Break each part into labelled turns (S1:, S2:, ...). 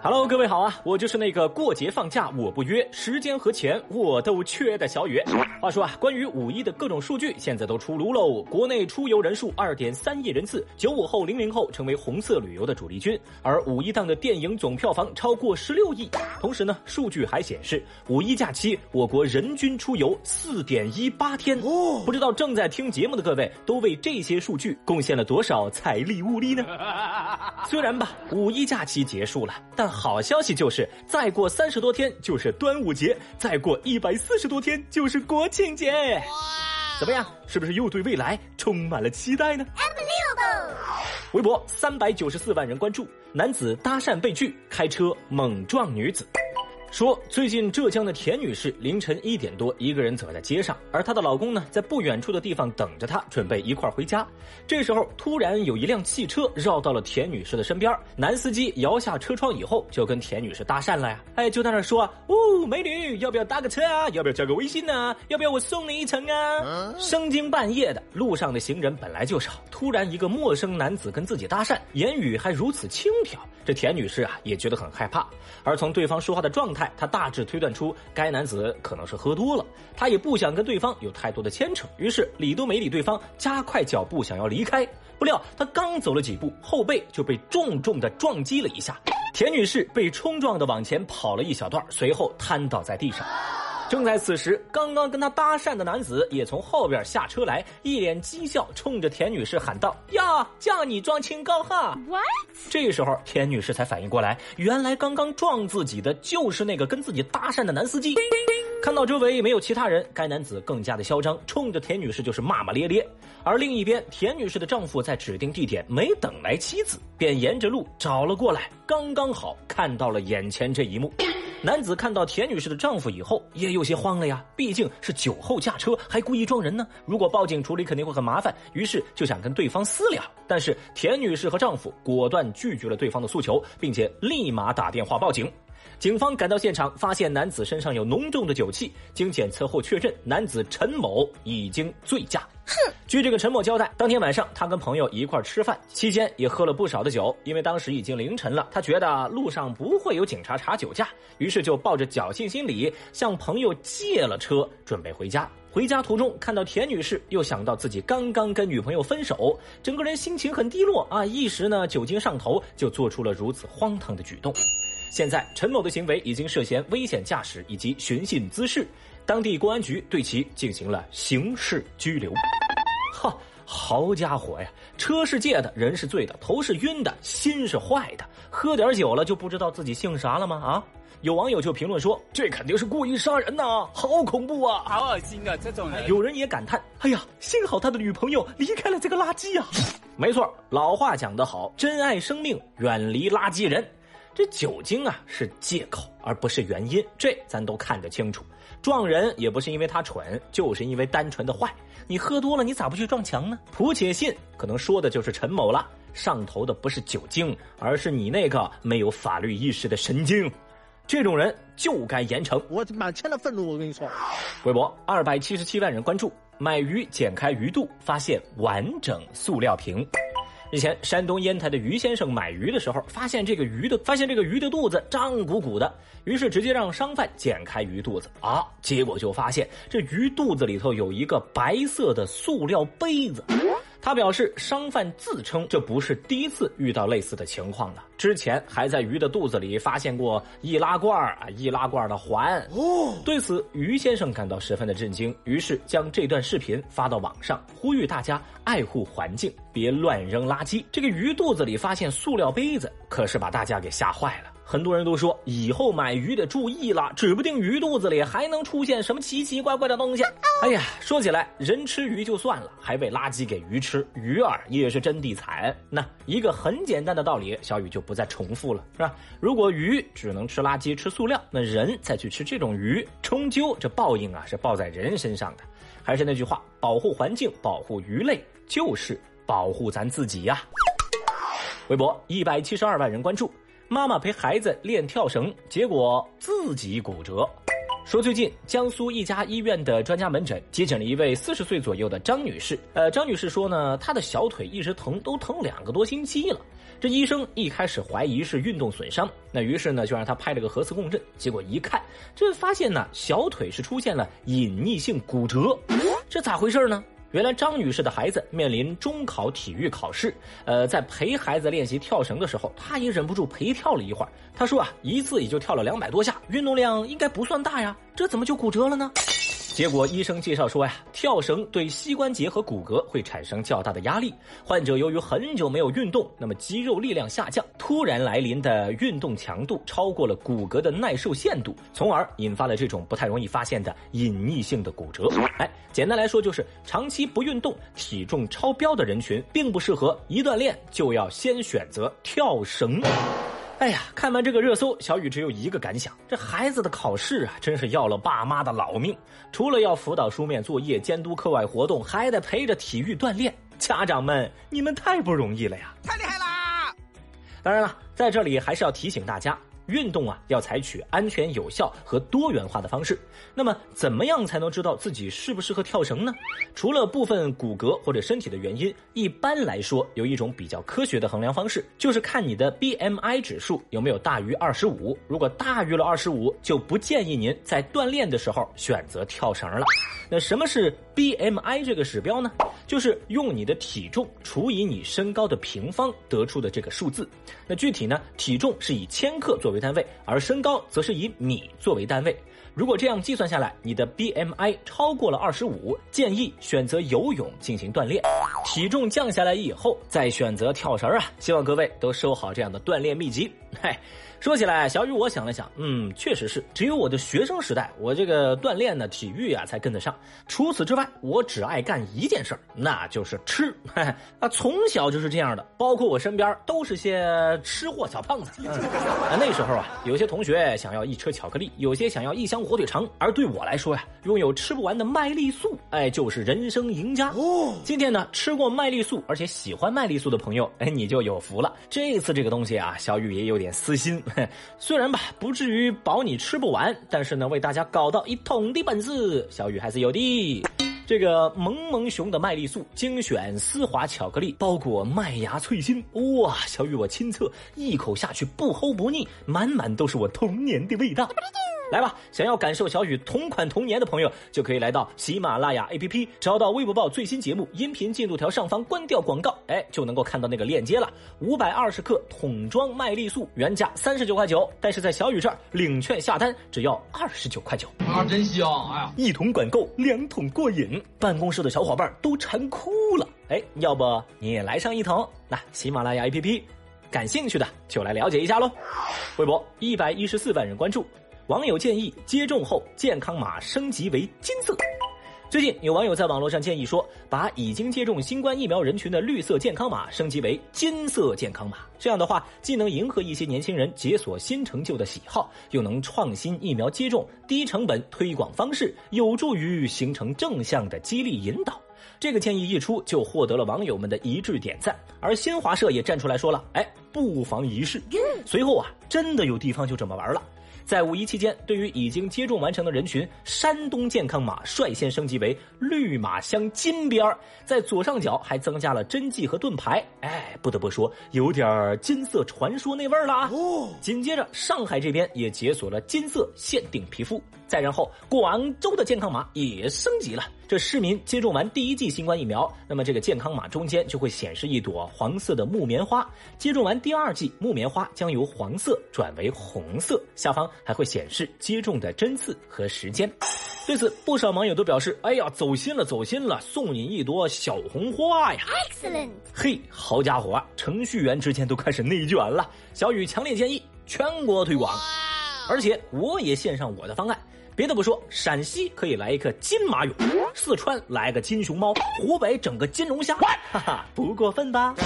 S1: Hello，各位好啊，我就是那个过节放假我不约，时间和钱我都缺的小雨。话说啊，关于五一的各种数据现在都出炉喽。国内出游人数二点三亿人次，九五后、零零后成为红色旅游的主力军，而五一档的电影总票房超过十六亿。同时呢，数据还显示，五一假期我国人均出游四点一八天。哦，不知道正在听节目的各位都为这些数据贡献了多少财力物力呢？虽然吧，五一假期结束了，但好消息就是，再过三十多天就是端午节，再过一百四十多天就是国庆节。怎么样？是不是又对未来充满了期待呢？Ampleibo，？微博三百九十四万人关注，男子搭讪被拒，开车猛撞女子。说，最近浙江的田女士凌晨一点多，一个人走在街上，而她的老公呢，在不远处的地方等着她，准备一块回家。这时候，突然有一辆汽车绕到了田女士的身边，男司机摇下车窗以后，就跟田女士搭讪了呀，哎，就在那说，哦，美女，要不要搭个车啊？要不要加个微信呢？要不要我送你一程啊？深更半夜的，路上的行人本来就少，突然一个陌生男子跟自己搭讪，言语还如此轻佻，这田女士啊，也觉得很害怕。而从对方说话的状态。她大致推断出该男子可能是喝多了，她也不想跟对方有太多的牵扯，于是理都没理对方，加快脚步想要离开。不料她刚走了几步，后背就被重重的撞击了一下，田女士被冲撞的往前跑了一小段，随后瘫倒在地上。正在此时，刚刚跟他搭讪的男子也从后边下车来，一脸讥笑，冲着田女士喊道：“呀，叫你装清高哈！”What？这时候，田女士才反应过来，原来刚刚撞自己的就是那个跟自己搭讪的男司机。看到周围没有其他人，该男子更加的嚣张，冲着田女士就是骂骂咧咧。而另一边，田女士的丈夫在指定地点没等来妻子，便沿着路找了过来，刚刚好看到了眼前这一幕。男子看到田女士的丈夫以后，也有些慌了呀，毕竟是酒后驾车，还故意撞人呢。如果报警处理肯定会很麻烦，于是就想跟对方私了。但是田女士和丈夫果断拒绝了对方的诉求，并且立马打电话报警。警方赶到现场，发现男子身上有浓重的酒气。经检测后确认，男子陈某已经醉驾。哼！据这个陈某交代，当天晚上他跟朋友一块吃饭，期间也喝了不少的酒。因为当时已经凌晨了，他觉得路上不会有警察查酒驾，于是就抱着侥幸心理向朋友借了车，准备回家。回家途中看到田女士，又想到自己刚刚跟女朋友分手，整个人心情很低落啊！一时呢酒精上头，就做出了如此荒唐的举动。现在陈某的行为已经涉嫌危险驾驶以及寻衅滋事，当地公安局对其进行了刑事拘留。哈，好家伙呀！车是借的，人是醉的，头是晕的，心是坏的，喝点酒了就不知道自己姓啥了吗？啊！有网友就评论说：“这肯定是故意杀人呐，好恐怖啊，
S2: 好恶心啊！”这种人，
S1: 有人也感叹：“哎呀，幸好他的女朋友离开了这个垃圾呀！”没错，老话讲得好，珍爱生命，远离垃圾人。这酒精啊是借口，而不是原因，这咱都看得清楚。撞人也不是因为他蠢，就是因为单纯的坏。你喝多了，你咋不去撞墙呢？普且信，可能说的就是陈某了。上头的不是酒精，而是你那个没有法律意识的神经。这种人就该严惩。
S3: 我满腔的愤怒，我跟你说。
S1: 微博二百七十七万人关注，买鱼剪开鱼肚，发现完整塑料瓶。日前，山东烟台的于先生买鱼的时候，发现这个鱼的发现这个鱼的肚子胀鼓鼓的，于是直接让商贩剪开鱼肚子啊，结果就发现这鱼肚子里头有一个白色的塑料杯子。他表示，商贩自称这不是第一次遇到类似的情况了，之前还在鱼的肚子里发现过易拉罐啊、易拉罐的环。哦，对此，于先生感到十分的震惊，于是将这段视频发到网上，呼吁大家爱护环境，别乱扔垃圾。这个鱼肚子里发现塑料杯子，可是把大家给吓坏了。很多人都说以后买鱼得注意了，指不定鱼肚子里还能出现什么奇奇怪怪的东西。哎呀，说起来，人吃鱼就算了，还喂垃圾给鱼吃，鱼儿也是真地惨。那一个很简单的道理，小雨就不再重复了，是吧？如果鱼只能吃垃圾、吃塑料，那人再去吃这种鱼，终究这报应啊是报在人身上的。还是那句话，保护环境、保护鱼类，就是保护咱自己呀。微博一百七十二万人关注。妈妈陪孩子练跳绳，结果自己骨折。说最近江苏一家医院的专家门诊接诊了一位四十岁左右的张女士。呃，张女士说呢，她的小腿一直疼，都疼两个多星期了。这医生一开始怀疑是运动损伤，那于是呢就让她拍了个核磁共振，结果一看，这发现呢小腿是出现了隐匿性骨折，这咋回事呢？原来张女士的孩子面临中考体育考试，呃，在陪孩子练习跳绳的时候，她也忍不住陪跳了一会儿。她说啊，一次也就跳了两百多下，运动量应该不算大呀，这怎么就骨折了呢？结果医生介绍说呀，跳绳对膝关节和骨骼会产生较大的压力。患者由于很久没有运动，那么肌肉力量下降，突然来临的运动强度超过了骨骼的耐受限度，从而引发了这种不太容易发现的隐匿性的骨折。哎，简单来说就是长期不运动、体重超标的人群，并不适合一锻炼就要先选择跳绳。哎呀，看完这个热搜，小雨只有一个感想：这孩子的考试啊，真是要了爸妈的老命。除了要辅导书面作业、监督课外活动，还得陪着体育锻炼。家长们，你们太不容易了呀！
S3: 太厉害啦！
S1: 当然了，在这里还是要提醒大家。运动啊，要采取安全、有效和多元化的方式。那么，怎么样才能知道自己适不适合跳绳呢？除了部分骨骼或者身体的原因，一般来说，有一种比较科学的衡量方式，就是看你的 BMI 指数有没有大于二十五。如果大于了二十五，就不建议您在锻炼的时候选择跳绳了。那什么是 BMI 这个指标呢？就是用你的体重除以你身高的平方得出的这个数字。那具体呢，体重是以千克作为单位，而身高则是以米作为单位。如果这样计算下来，你的 BMI 超过了二十五，建议选择游泳进行锻炼。体重降下来以后，再选择跳绳啊！希望各位都收好这样的锻炼秘籍。嗨。说起来，小雨，我想了想，嗯，确实是，只有我的学生时代，我这个锻炼呢，体育啊，才跟得上。除此之外，我只爱干一件事儿，那就是吃。啊，从小就是这样的，包括我身边都是些吃货小胖子。啊，那时候啊，有些同学想要一车巧克力，有些想要一箱火腿肠，而对我来说呀，拥有吃不完的麦丽素，哎，就是人生赢家。哦，今天呢，吃过麦丽素，而且喜欢麦丽素的朋友，哎，你就有福了。这次这个东西啊，小雨也有点私心。虽然吧，不至于保你吃不完，但是呢，为大家搞到一桶的本事，小雨还是有的。这个萌萌熊的麦丽素精选丝滑巧克力，包裹麦芽脆心，哇！小雨我亲测，一口下去不齁不腻，满满都是我童年的味道。来吧，想要感受小雨同款童年的朋友，就可以来到喜马拉雅 APP，找到微博报最新节目音频进度条上方关掉广告，哎，就能够看到那个链接了。五百二十克桶装麦丽素原价三十九块九，但是在小雨这儿领券下单只要二十九块九，
S3: 啊，真香！哎呀，
S1: 一桶管够，两桶过瘾，办公室的小伙伴都馋哭了。哎，要不你也来上一桶？那喜马拉雅 APP，感兴趣的就来了解一下喽。微博一百一十四万人关注。网友建议接种后健康码升级为金色。最近有网友在网络上建议说，把已经接种新冠疫苗人群的绿色健康码升级为金色健康码。这样的话，既能迎合一些年轻人解锁新成就的喜好，又能创新疫苗接种低成本推广方式，有助于形成正向的激励引导。这个建议一出，就获得了网友们的一致点赞。而新华社也站出来说了：“哎，不妨一试。”随后啊，真的有地方就这么玩了。在五一期间，对于已经接种完成的人群，山东健康码率先升级为绿码镶金边在左上角还增加了针剂和盾牌。哎，不得不说，有点金色传说那味儿了啊！紧接着，上海这边也解锁了金色限定皮肤。再然后，广州的健康码也升级了。这市民接种完第一剂新冠疫苗，那么这个健康码中间就会显示一朵黄色的木棉花。接种完第二剂，木棉花将由黄色转为红色，下方还会显示接种的针刺和时间。对此，不少网友都表示：“哎呀，走心了，走心了，送你一朵小红花呀！”Excellent。嘿，好家伙，程序员之间都开始内卷了。小雨强烈建议全国推广，而且我也献上我的方案。别的不说，陕西可以来一个金马俑，四川来个金熊猫，湖北整个金龙虾，哈哈，不过分吧？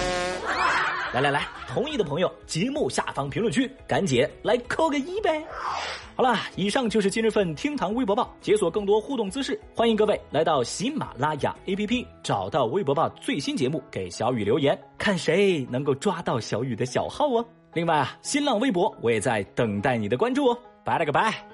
S1: 来来来，同意的朋友，节目下方评论区赶紧来扣个一呗。好了，以上就是今日份厅堂微博报，解锁更多互动姿势，欢迎各位来到喜马拉雅 APP，找到微博报最新节目，给小雨留言，看谁能够抓到小雨的小号哦。另外啊，新浪微博我也在等待你的关注哦。拜了个拜。